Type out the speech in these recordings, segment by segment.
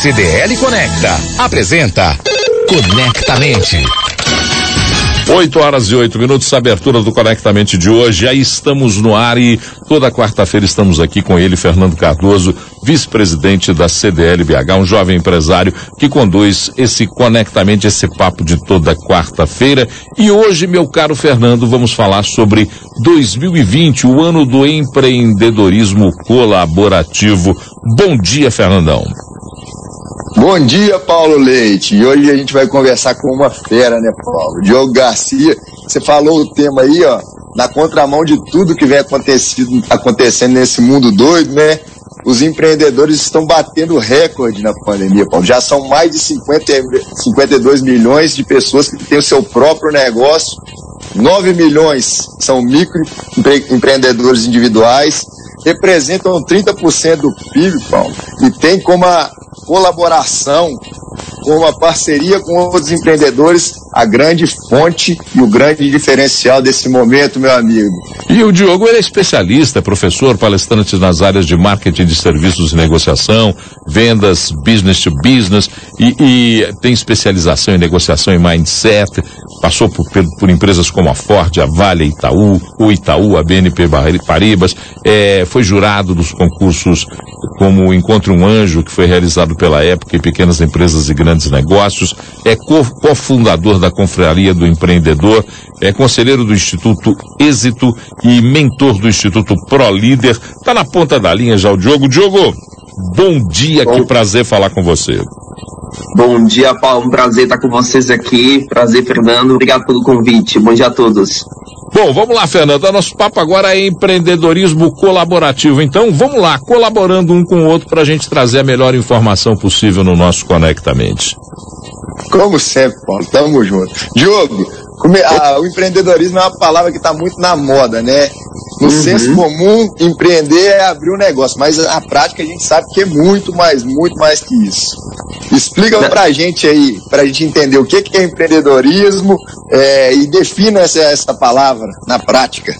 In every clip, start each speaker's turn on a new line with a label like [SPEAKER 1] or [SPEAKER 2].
[SPEAKER 1] CDL Conecta apresenta Conectamente.
[SPEAKER 2] 8 horas e 8 minutos, abertura do Conectamente de hoje. Aí estamos no ar e toda quarta-feira estamos aqui com ele, Fernando Cardoso, vice-presidente da CDL BH, um jovem empresário que conduz esse Conectamente, esse papo de toda quarta-feira. E hoje, meu caro Fernando, vamos falar sobre 2020, o ano do empreendedorismo colaborativo. Bom dia, Fernandão.
[SPEAKER 3] Bom dia, Paulo Leite. E hoje a gente vai conversar com uma fera, né, Paulo? Diogo Garcia. Você falou o tema aí, ó, na contramão de tudo que vem acontecido, acontecendo nesse mundo doido, né? Os empreendedores estão batendo recorde na pandemia, Paulo. Já são mais de 50, 52 milhões de pessoas que têm o seu próprio negócio. 9 milhões são microempreendedores individuais, representam 30% do PIB, Paulo, e tem como a colaboração, com uma parceria com outros empreendedores, a grande fonte e o grande diferencial desse momento, meu amigo.
[SPEAKER 2] E o Diogo, ele é especialista, professor, palestrante nas áreas de marketing de serviços e negociação, vendas, business to business, e, e tem especialização em negociação e mindset, passou por, por, empresas como a Ford, a Vale, Itaú, o Itaú, a BNP Paribas, é, foi jurado dos concursos como Encontre um Anjo, que foi realizado pela época em pequenas empresas e grandes negócios, é cofundador da Confraria do Empreendedor, é conselheiro do Instituto Êxito e mentor do Instituto Pro Líder. Está na ponta da linha já o Diogo. Diogo, bom dia, bom. que prazer falar com você.
[SPEAKER 4] Bom dia, Paulo. Um prazer estar com vocês aqui. Prazer, Fernando. Obrigado pelo convite. Bom dia a todos.
[SPEAKER 2] Bom, vamos lá, Fernando. Nosso papo agora é empreendedorismo colaborativo. Então, vamos lá, colaborando um com o outro para a gente trazer a melhor informação possível no nosso Conectamente.
[SPEAKER 3] Como sempre, Paulo. Tamo junto. Diogo, o empreendedorismo é uma palavra que está muito na moda, né? No uhum. senso comum, empreender é abrir um negócio, mas na prática a gente sabe que é muito mais, muito mais que isso. Explica pra a gente aí, pra gente entender o que, que é empreendedorismo é, e defina essa, essa palavra na prática.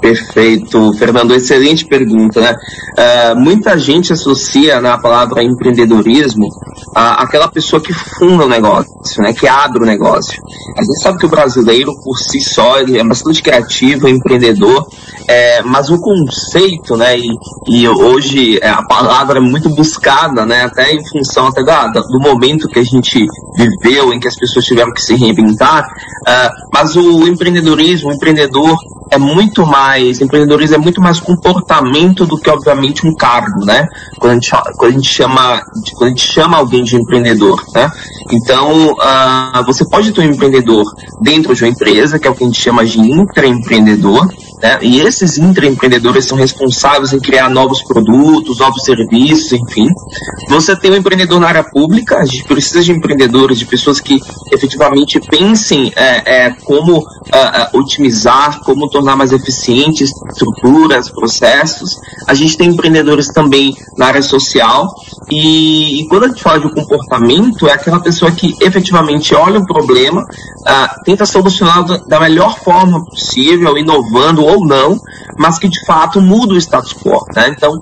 [SPEAKER 4] Perfeito, Fernando, excelente pergunta, né? Uh, muita gente associa na né, palavra empreendedorismo a, aquela pessoa que funda o negócio, né? Que abre o negócio. A gente sabe que o brasileiro, por si só, ele é bastante criativo, empreendedor, é, mas o conceito, né? E, e hoje é, a palavra é muito buscada, né? Até em função até da, do momento que a gente viveu, em que as pessoas tiveram que se reinventar. Uh, mas o empreendedorismo, o empreendedor, é muito mais, empreendedorismo é muito mais comportamento do que, obviamente, um cargo, né? Quando a gente, quando a gente, chama, quando a gente chama alguém de empreendedor, né? Então, uh, você pode ter um empreendedor dentro de uma empresa, que é o que a gente chama de intraempreendedor, né? E esses intraempreendedores são responsáveis em criar novos produtos, novos serviços, enfim. Você tem um empreendedor na área pública, a gente precisa de empreendedores, de pessoas que efetivamente pensem é, é, como uh, otimizar, como tornar mais eficientes estruturas, processos. A gente tem empreendedores também na área social. E, e quando a gente fala de comportamento, é aquela pessoa que efetivamente olha o problema, uh, tenta solucionar da melhor forma possível, inovando ou não, mas que de fato muda o status quo. Né? Então,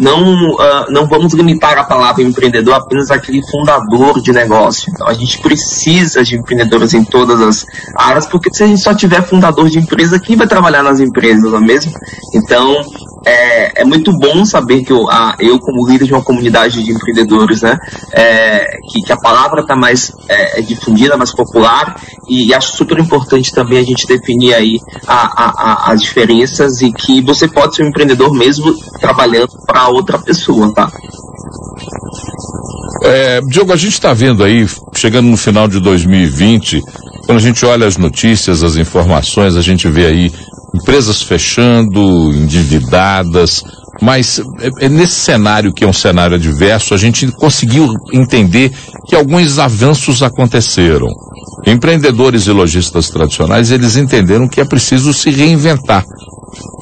[SPEAKER 4] não, uh, não vamos limitar a palavra empreendedor apenas àquele fundador de negócio. Então, a gente precisa de empreendedores em todas as áreas, porque se a gente só tiver fundador de empresa, quem vai trabalhar nas empresas, não é mesmo? Então, é, é muito bom saber que eu, a, eu, como líder de uma comunidade de empreendedores, né, é, que, que, a palavra está mais é, é, difundida, mais popular, e, e, acho super importante também a gente definir aí a, a, as diferenças e que você pode ser um empreendedor mesmo trabalhando para outra pessoa, tá?
[SPEAKER 2] É, Diogo, a gente está vendo aí, chegando no final de 2020, quando a gente olha as notícias, as informações, a gente vê aí empresas fechando, endividadas, mas é, é nesse cenário que é um cenário adverso, a gente conseguiu entender que alguns avanços aconteceram. Empreendedores e lojistas tradicionais, eles entenderam que é preciso se reinventar.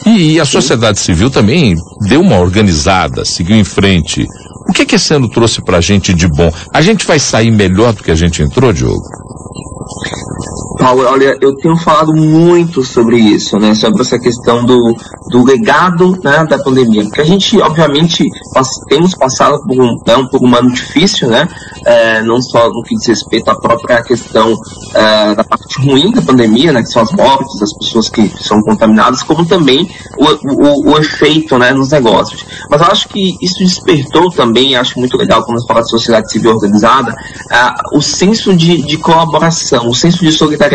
[SPEAKER 2] E, a sociedade civil também deu uma organizada, seguiu em frente. O que, que esse ano trouxe para a gente de bom? A gente vai sair melhor do que a gente entrou, Diogo?
[SPEAKER 4] Paulo, olha, eu tenho falado muito sobre isso, né? Sobre essa questão do, do legado né, da pandemia. Porque a gente, obviamente, nós temos passado por um, né, por um ano difícil, né? É, não só no que diz respeito à própria questão é, da parte ruim da pandemia, né, que são as mortes, as pessoas que são contaminadas, como também o, o, o efeito né, nos negócios. Mas eu acho que isso despertou também, acho muito legal quando nós falamos de sociedade civil organizada, uh, o senso de, de, colaboração, o senso de solidariedade,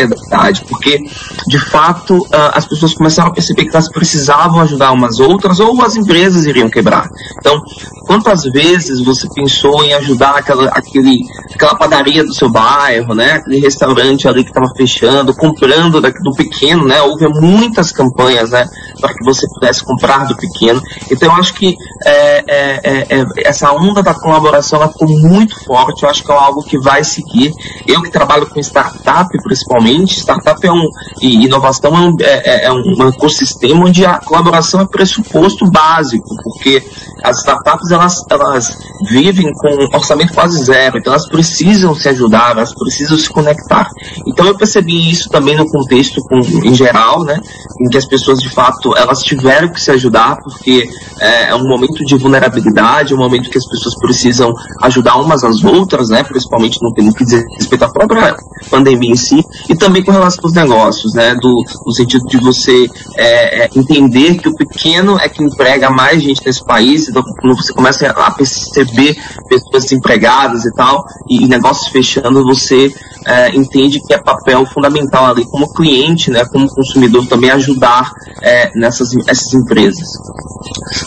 [SPEAKER 4] porque de fato uh, as pessoas começaram a perceber que elas precisavam ajudar umas outras ou as empresas iriam quebrar. Então, quantas vezes você pensou em ajudar aquela, aquele, aquela padaria do seu bairro, né, aquele restaurante ali que estava fechando, comprando da, do pequeno, né, houve muitas campanhas, né, para que você pudesse comprar do pequeno. Então, eu acho que é, é, é, é essa onda da colaboração ela ficou muito forte, eu acho que é algo que vai seguir. Eu que trabalho com startup, principalmente, startup é um, e inovação é um, é, é, é um ecossistema onde a colaboração é pressuposto básico, porque as startups elas, elas vivem com um orçamento quase zero, então elas precisam se ajudar, elas precisam se conectar. Então eu percebi isso também no contexto com, em geral, né, em que as pessoas de fato elas tiveram que se ajudar, porque é, é um momento de vulnerabilidade, é um momento que as pessoas precisam ajudar umas às outras, né, principalmente no que diz respeito à própria pandemia em si, e também com relação aos negócios, né, do, no sentido de você é, é, entender que o pequeno é que emprega mais gente nesse país, quando você começa a perceber pessoas desempregadas e tal, e, e negócios fechando, você é, entende que é papel fundamental ali como cliente, né, como consumidor também ajudar é, nessas essas empresas.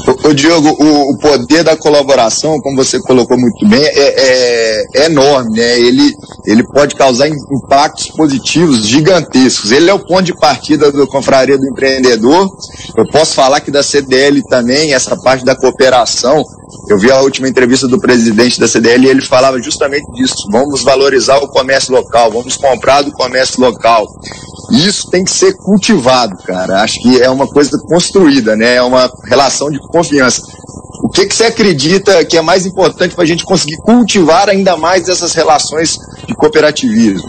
[SPEAKER 3] O, o Diogo, o, o, poder da colaboração, como você colocou muito bem, é, é, é, enorme, né? Ele, ele pode causar impactos positivos gigantescos. Ele é o ponto de partida do Confraria do Empreendedor. Eu posso falar que da CDL também, essa parte da cooperação, eu vi a última entrevista do presidente da CDL e ele falava justamente disso. Vamos valorizar o comércio local, vamos comprar do comércio local. Isso tem que ser cultivado, cara. Acho que é uma coisa construída, né? É uma relação de confiança. O que, que você acredita que é mais importante para a gente conseguir cultivar ainda mais essas relações de cooperativismo?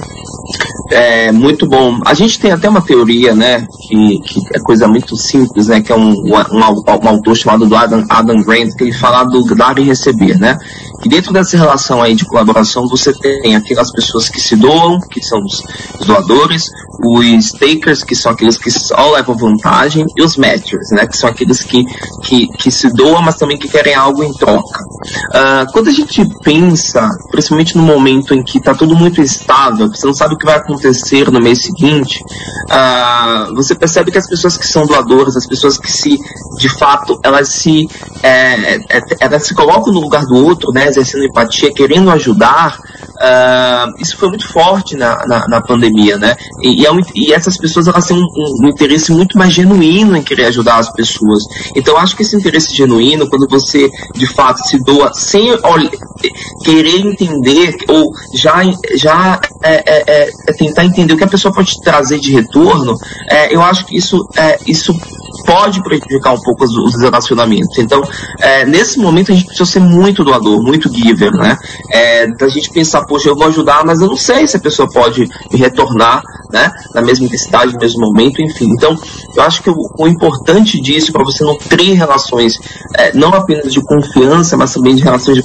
[SPEAKER 4] É muito bom. A gente tem até uma teoria, né, que, que é coisa muito simples, né, que é um, um, um, autor chamado Adam, Adam Grant, que ele fala do dar e receber, né? E dentro dessa relação aí de colaboração, você tem aquelas pessoas que se doam, que são os, doadores, os takers, que são aqueles que só levam vantagem, e os matchers, né, que são aqueles que, que, que se doam, mas também que querem algo em troca. Uh, quando a gente pensa, principalmente no momento em que está tudo muito instável, você não sabe o que vai acontecer no mês seguinte, uh, você percebe que as pessoas que são doadoras, as pessoas que se, de fato, elas se, é, é, elas se colocam no lugar do outro, né, exercendo empatia, querendo ajudar, uh, isso foi muito forte na, na, na pandemia, né? E, e, é um, e, essas pessoas elas têm um, um, um, interesse muito mais genuíno em querer ajudar as pessoas. Então, acho que esse interesse genuíno, quando você de fato se doa sem querer entender ou já, já é, é, é, tentar entender o que a pessoa pode trazer de retorno, é, eu acho que isso, é, isso pode prejudicar um pouco os, os relacionamentos. Então, é, nesse momento a gente precisa ser muito doador, muito giver, né? É, da gente pensar, poxa, eu vou ajudar, mas eu não sei se a pessoa pode me retornar, né? Na mesma intensidade, no mesmo momento, enfim. Então, eu acho que o, o importante disso, para você nutrir relações, é, não apenas de confiança, mas também de relações de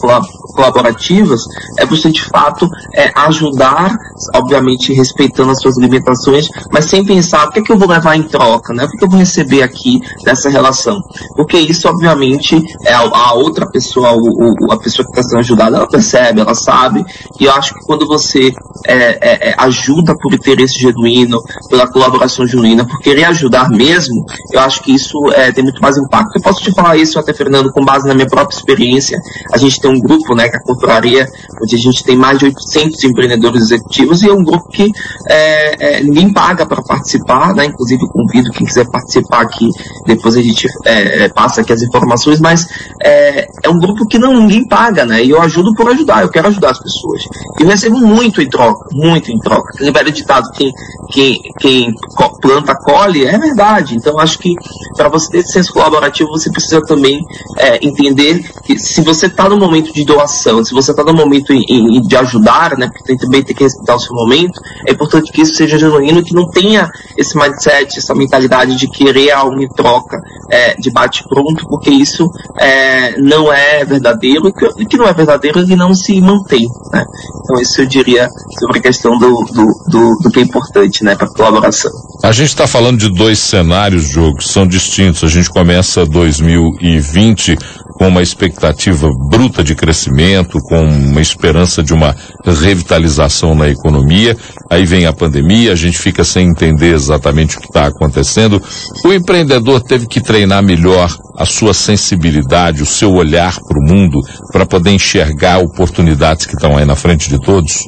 [SPEAKER 4] colaborativas, é você de fato é, ajudar, obviamente respeitando as suas limitações, mas sem pensar o que, é que eu vou levar em troca, né? O que, é que eu vou receber aqui dessa relação? Porque isso, obviamente, é a, a outra pessoa, o, o, a pessoa que está sendo ajudada, ela percebe, ela sabe, e eu acho que quando você é, é, é ajuda por interesse genuíno, pela colaboração genuína, por querer ajudar mesmo, eu acho que isso é, tem muito mais impacto. Eu posso te falar isso até, Fernando, com base na minha própria experiência. A gente tem um grupo, né, a Culturaria, onde a gente tem mais de 800 empreendedores executivos e é um grupo que é, é, ninguém paga para participar, né? Inclusive eu convido quem quiser participar aqui, depois a gente é, é, passa aqui as informações, mas é, é um grupo que não ninguém paga, né? E eu ajudo por ajudar, eu quero ajudar as pessoas. E eu recebo muito em troca, muito em troca. Aquele velho ditado, quem, quem, quem planta colhe, é verdade. Então acho que para você ter senso colaborativo, você precisa também é, entender que se você está no momento de doação se você está no momento em, em, de ajudar, né, porque também tem que respeitar o seu momento, é importante que isso seja genuíno, que não tenha esse mindset, essa mentalidade de querer algo em troca, é, de bate-pronto, porque isso é, não é verdadeiro, e que, que não é verdadeiro, ele não se mantém. Né? Então, isso eu diria sobre a questão do, do, do, do que é importante né, para a colaboração.
[SPEAKER 2] A gente está falando de dois cenários, jogo, que são distintos. A gente começa 2020 com uma expectativa bruta de crescimento, com uma esperança de uma revitalização na economia. Aí vem a pandemia, a gente fica sem entender exatamente o que está acontecendo. O empreendedor teve que treinar melhor a sua sensibilidade, o seu olhar para o mundo, para poder enxergar oportunidades que estão aí na frente de todos?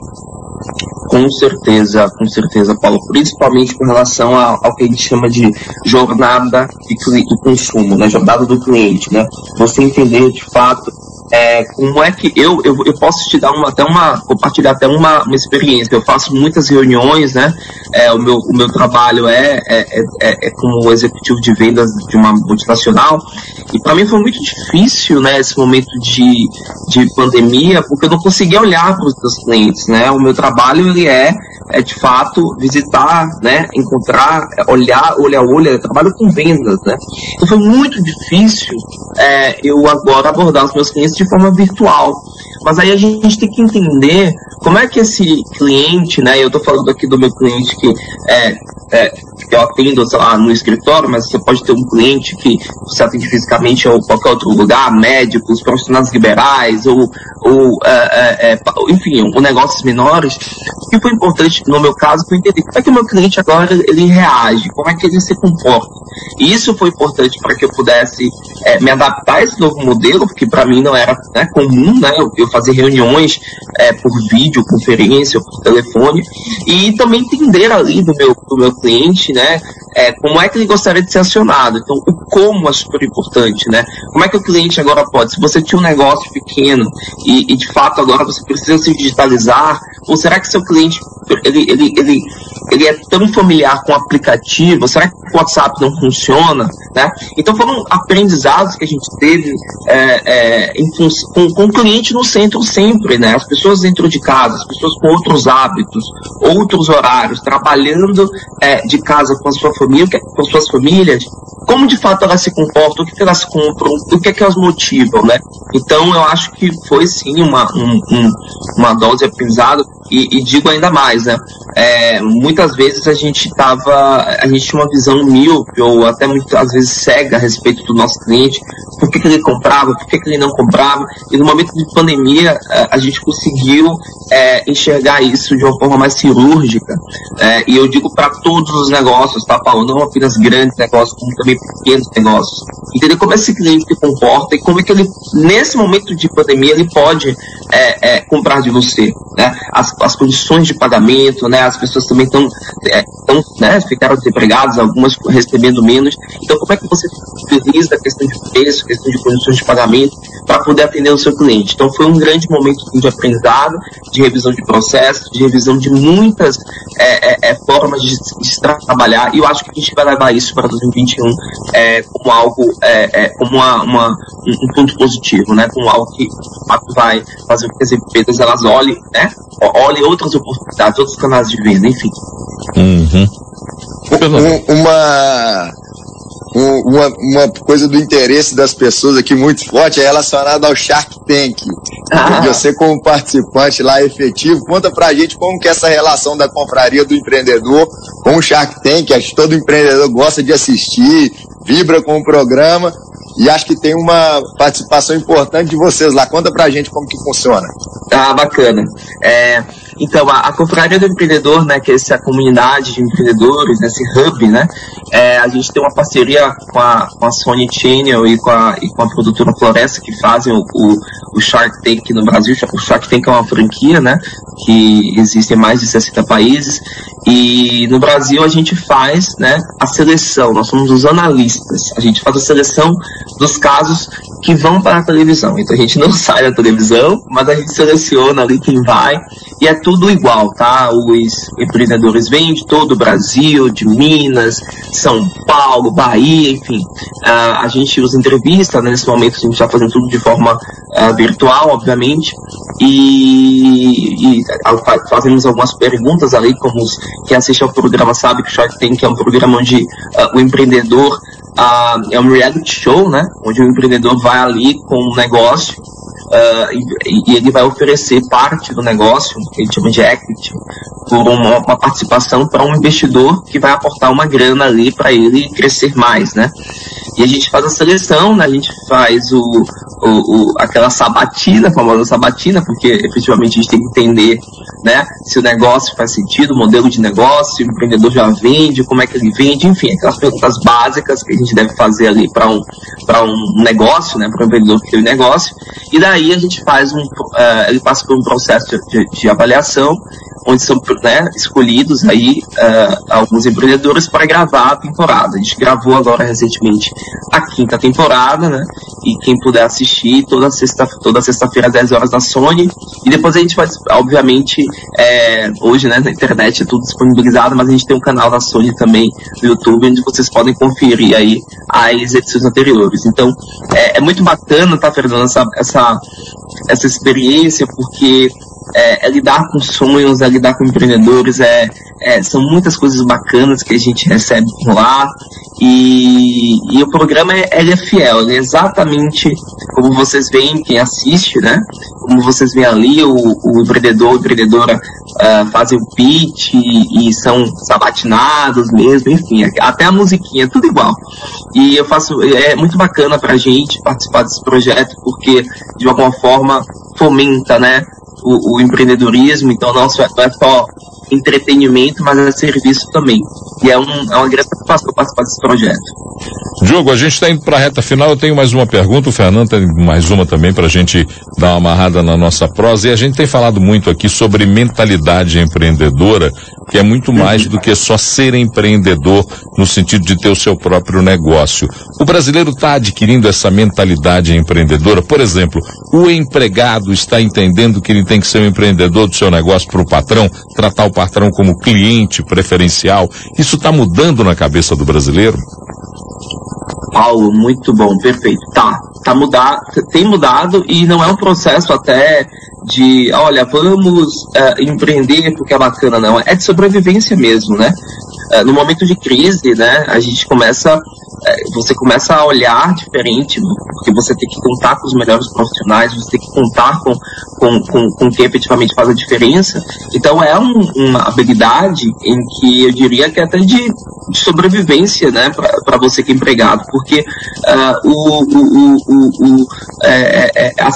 [SPEAKER 4] Com certeza, com certeza, Paulo. Principalmente com relação ao, ao que a gente chama de jornada de, do consumo, né? Jornada do cliente, né? Você entender de fato é, como é que eu, eu, eu posso te dar uma, até uma, compartilhar até uma, uma experiência. Eu faço muitas reuniões, né? É, o, meu, o meu trabalho é, é, é, é como executivo de vendas de uma multinacional. E para mim foi muito difícil, né, esse momento de, de pandemia, porque eu não conseguia olhar para os meus clientes, né? O meu trabalho ele é, é de fato visitar, né, encontrar, olhar, olhar, olhar. Eu trabalho com vendas, né? Então foi muito difícil é, eu agora abordar os meus clientes de forma virtual. Mas aí a gente tem que entender como é que esse cliente, né? Eu estou falando aqui do meu cliente que é, é, eu atendo, sei lá, no escritório, mas você pode ter um cliente que você atende fisicamente ou qualquer outro lugar, médicos, profissionais liberais, ou, ou é, é, é enfim, ou negócios menores. O que foi importante no meu caso foi entender como é que o meu cliente agora ele reage, como é que ele se comporta. E isso foi importante para que eu pudesse é, me adaptar a esse novo modelo, porque para mim não era né, comum, né? Eu, eu fazer reuniões é, por vídeo, conferência, por telefone, e também entender ali do meu, do meu cliente, né? É, como é que ele gostaria de ser acionado. Então, o como é super importante, né? Como é que o cliente agora pode, se você tinha um negócio pequeno e, e de fato agora você precisa se digitalizar, ou será que seu cliente ele, ele, ele, ele é tão familiar com o aplicativo? Será que o WhatsApp não funciona? Né? Então foram aprendizados que a gente teve é, é, em, com, com o cliente no centro sempre, né? As pessoas dentro de casa, as pessoas com outros hábitos, outros horários, trabalhando é, de casa com a sua família, com suas famílias, como de fato elas se comportam, o que, que elas compram, o que é que elas motivam, né? Então eu acho que foi sim uma, um, um, uma dose de e, e, digo ainda mais, né? É, muitas vezes a gente tava, a gente tinha uma visão míope ou até muitas vezes cega a respeito do nosso cliente, por que, que ele comprava, por que, que ele não comprava, e no momento de pandemia é, a gente conseguiu é, enxergar isso de uma forma mais cirúrgica, é, e eu digo para todos os negócios, tá, Paulo? Não apenas grandes negócios, como também pequenos negócios. Entender como esse cliente se comporta e como é que ele, nesse momento de pandemia, ele pode é, é, comprar de você, né? As, as condições de pagamento, né? As pessoas também estão, é, né? Ficaram desempregadas, algumas recebendo menos. Então, como é que você utiliza a questão de preço, questão de condições de pagamento para poder atender o seu cliente? Então, foi um grande momento de aprendizado, de revisão de processos, de revisão de muitas é, é, é formas de, de, trabalhar. E eu acho que a gente vai levar isso para 2021 é, como algo, é, é, como uma, uma, um ponto positivo, né? Como algo que vai fazer com que as empresas elas olhem, né? Olhem outras oportunidades, outros canais de venda, enfim.
[SPEAKER 2] Uhum.
[SPEAKER 3] uma uma, uma coisa do interesse das pessoas aqui muito forte é relacionada ao Shark Tank. Ah. Você como participante lá efetivo, conta pra gente como que é essa relação da confraria do empreendedor com o Shark Tank. Acho que todo empreendedor gosta de assistir, vibra com o programa e acho que tem uma participação importante de vocês lá. Conta pra gente como que funciona.
[SPEAKER 4] Ah, bacana. É, então, a, a Confraria do Empreendedor, né, que é essa comunidade de empreendedores, esse hub, né, é, a gente tem uma parceria com a, com a Sony Channel e com a, e com a produtora Floresta, que fazem o, o, o Shark Tank no Brasil. O Shark Tank é uma franquia, né, que existe em mais de 60 países. E no Brasil a gente faz né, a seleção, nós somos os analistas, a gente faz a seleção dos casos que vão para a televisão. Então a gente não sai da televisão, mas a gente seleciona ali quem vai e é igual, tá? Os empreendedores vêm de todo o Brasil, de Minas, São Paulo, Bahia, enfim. Uh, a gente os entrevista, né? nesse momento a gente está fazendo tudo de forma uh, virtual, obviamente, e, e uh, fazemos algumas perguntas ali, como os, quem assiste ao programa sabe que o Shark Tank é um programa onde o empreendedor é um reality show, né? Onde o empreendedor vai ali com um negócio uh, e, e, ele vai oferecer parte do negócio, que ele chama de equity, por uma, uma participação para um investidor que vai aportar uma grana ali para ele crescer mais, né? E a gente faz a seleção, né? A gente faz o, o, o, aquela sabatina, a famosa sabatina, porque efetivamente a gente tem que entender, né? Se o negócio faz sentido, o modelo de negócio, o empreendedor já vende, como é que ele vende, enfim, aquelas perguntas básicas que a gente deve fazer ali para um, um negócio, né? Para o empreendedor que tem um negócio. E daí a gente faz um, uh, ele passa por um processo de, de, de avaliação onde são né, escolhidos aí uh, alguns empreendedores para gravar a temporada. A gente gravou agora recentemente a quinta temporada, né? E quem puder assistir toda sexta toda sexta-feira às 10 horas na Sony. E depois a gente vai, obviamente, é, hoje, né, na internet é tudo disponibilizado, mas a gente tem um canal da Sony também no YouTube onde vocês podem conferir aí as edições anteriores. Então, é, é muito bacana, tá, Fernando, essa, essa, essa experiência, porque é, é, lidar com sonhos, é lidar com empreendedores, é, é, são muitas coisas bacanas que a gente recebe por lá. E, e o programa é, é fiel, ele é exatamente como vocês veem, quem assiste, né? Como vocês veem ali, o, o empreendedor, a empreendedora uh, fazem o pitch e, e, são sabatinados mesmo, enfim, até a musiquinha, tudo igual. E eu faço, é muito bacana pra gente participar desse projeto, porque de alguma forma fomenta, né? O, o empreendedorismo, então não, não é só entretenimento, mas é serviço também. E é, um, é uma grande satisfação participar desse projeto.
[SPEAKER 2] Diogo, a gente está indo para a reta final. Eu tenho mais uma pergunta. O Fernando tem mais uma também para a gente dar uma amarrada na nossa prosa. E a gente tem falado muito aqui sobre mentalidade empreendedora, que é muito mais do que só ser empreendedor no sentido de ter o seu próprio negócio. O brasileiro está adquirindo essa mentalidade empreendedora. Por exemplo, o empregado está entendendo que ele tem que ser um empreendedor do seu negócio para o patrão, tratar o patrão como cliente preferencial. Está mudando na cabeça do brasileiro?
[SPEAKER 4] Paulo, muito bom, perfeito. Tá, tá mudado, tem mudado e não é um processo até de, olha, vamos uh, empreender porque é bacana, não. É de sobrevivência mesmo, né? Uh, no momento de crise, né, a gente começa você começa a olhar diferente, porque você tem que contar com os melhores profissionais, você tem que contar com, com, com, com quem efetivamente faz a diferença. Então é um, uma habilidade em que eu diria que é até de, de sobrevivência, né, para você que é empregado, porque uh, o, o, o, é, é, é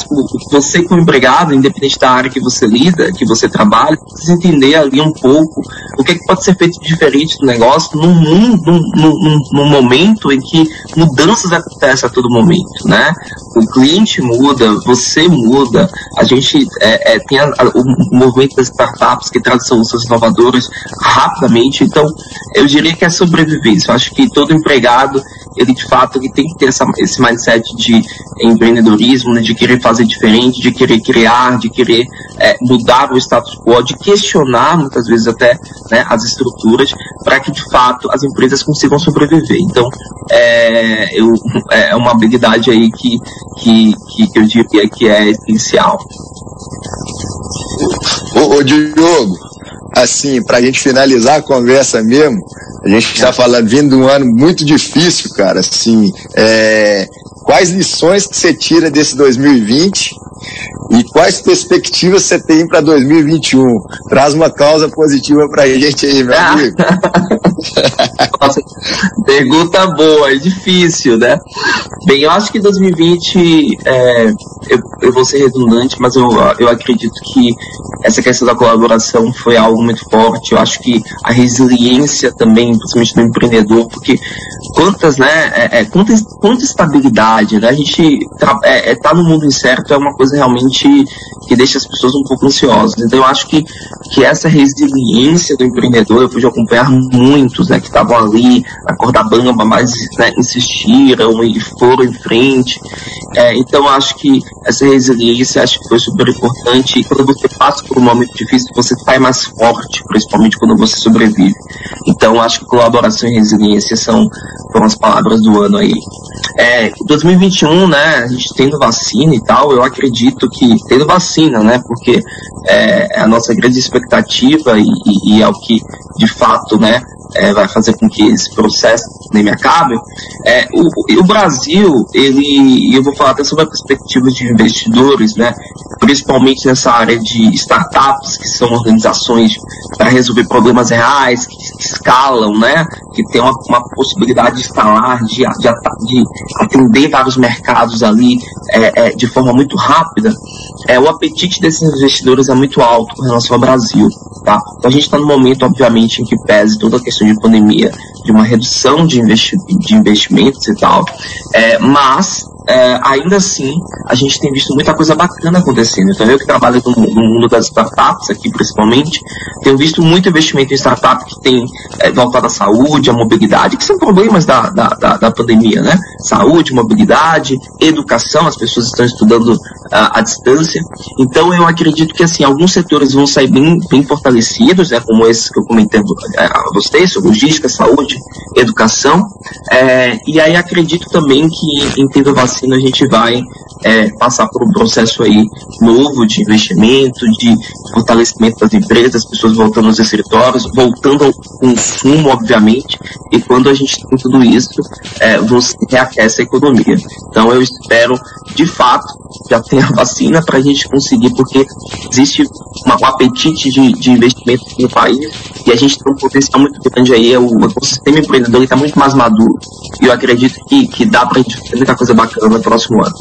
[SPEAKER 4] você como empregado, independente da área que você lida, que você trabalha, precisa entender ali um pouco o que, é que pode ser feito diferente do negócio num mundo, num, num, num momento em que mudanças acontecem a todo momento, né? O cliente muda, você muda, a gente é, é, tem a, a, o movimento das startups que traz soluções inovadoras rapidamente, então eu diria que é sobrevivência. Eu acho que todo empregado ele de fato ele tem que ter essa, esse mindset de empreendedorismo, né, de querer fazer diferente, de querer criar, de querer é, mudar o status quo, de questionar muitas vezes até né, as estruturas para que de fato as empresas consigam sobreviver. Então é, eu, é uma habilidade aí que, que, que, eu diria que é essencial.
[SPEAKER 3] Ô, ô Diogo, assim, para a gente finalizar a conversa mesmo, a gente está falando, vindo de um ano muito difícil, cara, assim, é, quais lições que você tira desse 2020 e quais perspectivas você tem para 2021? Traz uma causa positiva para a gente aí, meu amigo.
[SPEAKER 4] Nossa, pergunta boa, é difícil, né? Bem, eu acho que 2020, é, eu, eu vou ser redundante, mas eu, eu acredito que essa questão da colaboração foi algo muito forte. Eu acho que a resiliência também, principalmente do empreendedor, porque quantas, né, é, é, quanta, quanta estabilidade, né? A gente tá, é, tá no mundo incerto é uma coisa realmente que deixa as pessoas um pouco ansiosas. Então eu acho que, que essa resiliência do empreendedor, eu pude acompanhar muitos, né, que estavam ali na corda bamba, mas né, insistiram e foram em frente. É, então eu acho que essa resiliência acho que foi super importante e quando você passa por um momento difícil, você sai mais forte, principalmente quando você sobrevive. Então acho que colaboração e resiliência são foram as palavras do ano aí. É, 2021, né, a gente tendo vacina e tal, eu acredito que tendo vacina, né, porque é, é a nossa grande expectativa e, e, e é o que de fato, né, é, vai fazer com que esse processo nem me acabe. É, o, o Brasil, ele, eu vou falar até sobre a perspectiva de investidores, né, principalmente nessa área de startups, que são organizações para resolver problemas reais, que, que, escalam, né, que tem uma, uma possibilidade de escalar, de, de, de, atender vários mercados ali é, é, de forma muito rápida. É, o apetite desses investidores é muito alto com relação ao Brasil. Tá? Então a gente está no momento, obviamente, em que pese toda a questão de pandemia, de uma redução de, investi de investimentos e tal, é, mas é, ainda assim, a gente tem visto muita coisa bacana acontecendo. Então, eu que trabalho no, no mundo das startups aqui, principalmente, tenho visto muito investimento em startup que tem é, voltado à saúde, à mobilidade, que são problemas da, da, da, da, pandemia, né? Saúde, mobilidade, educação, as pessoas estão estudando uh, à distância. Então, eu acredito que, assim, alguns setores vão sair bem, bem fortalecidos, né? Como esses que eu comentei é, a vocês, logística, saúde, educação. É, e aí, acredito também que, em tendo vacina, a gente vai é, passar por um processo aí novo de investimento, de fortalecimento das empresas, pessoas voltando aos escritórios, voltando ao consumo, obviamente, e quando a gente tem tudo isso, é, você reaquece a economia. Então eu espero, de fato, já tenha vacina para a gente conseguir, porque existe uma, um apetite de, de investimento no país e a gente tem um potencial muito grande aí, é o ecossistema empreendedor está muito mais maduro. E eu acredito que, que dá para a gente fazer muita coisa bacana no próximo ano.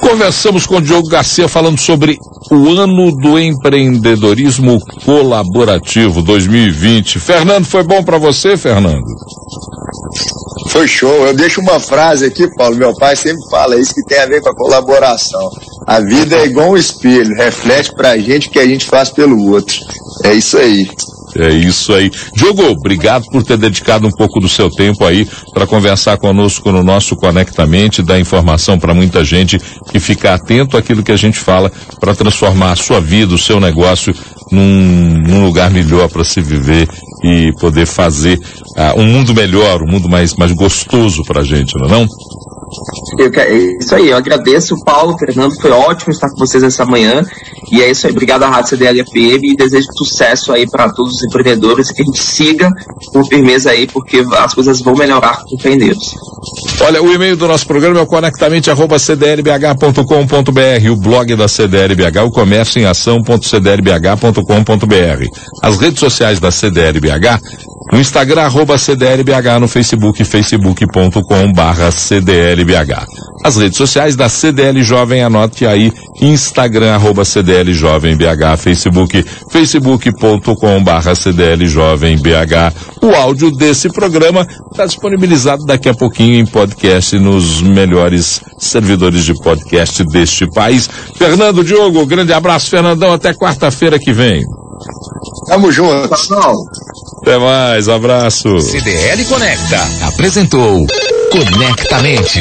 [SPEAKER 2] Conversamos com o Diogo Garcia falando sobre o ano do empreendedorismo colaborativo 2020. Fernando, foi bom para você, Fernando?
[SPEAKER 3] Foi show. Eu deixo uma frase aqui, Paulo. Meu pai sempre fala isso que tem a ver com a colaboração. A vida é igual um espelho, reflete pra gente o que a gente faz pelo outro. É isso aí.
[SPEAKER 2] É isso aí. Diogo, obrigado por ter dedicado um pouco do seu tempo aí para conversar conosco no nosso Conectamente, dar informação para muita gente que fica atento àquilo que a gente fala para transformar a sua vida, o seu negócio num, num lugar melhor para se viver e poder fazer uh, um mundo melhor, um mundo mais, mais gostoso para a gente, não é não?
[SPEAKER 4] Eu, isso aí, eu agradeço, Paulo, Fernando, foi ótimo estar com vocês essa manhã. E é isso aí, obrigado à Rádio CDL FM e desejo sucesso aí para todos os empreendedores que a gente siga com firmeza aí, porque as coisas vão melhorar com empreendedores.
[SPEAKER 2] Olha, o e-mail do nosso programa é o conectamente.cdlbh.com.br, o blog da CDLBH, o comércio em ação.cdlbh.com.br. As redes sociais da CDLBH no Instagram, arroba CDLBH, no Facebook, facebook.com barra CDLBH. As redes sociais da CDL Jovem, anote aí, Instagram, arroba CDL Jovem BH, Facebook, facebook.com barra CDL Jovem BH. O áudio desse programa está disponibilizado daqui a pouquinho em podcast nos melhores servidores de podcast deste país. Fernando Diogo, grande abraço, Fernandão, até quarta-feira que vem.
[SPEAKER 3] Tamo junto.
[SPEAKER 2] Até mais, abraço.
[SPEAKER 1] CDL Conecta apresentou Conectamente.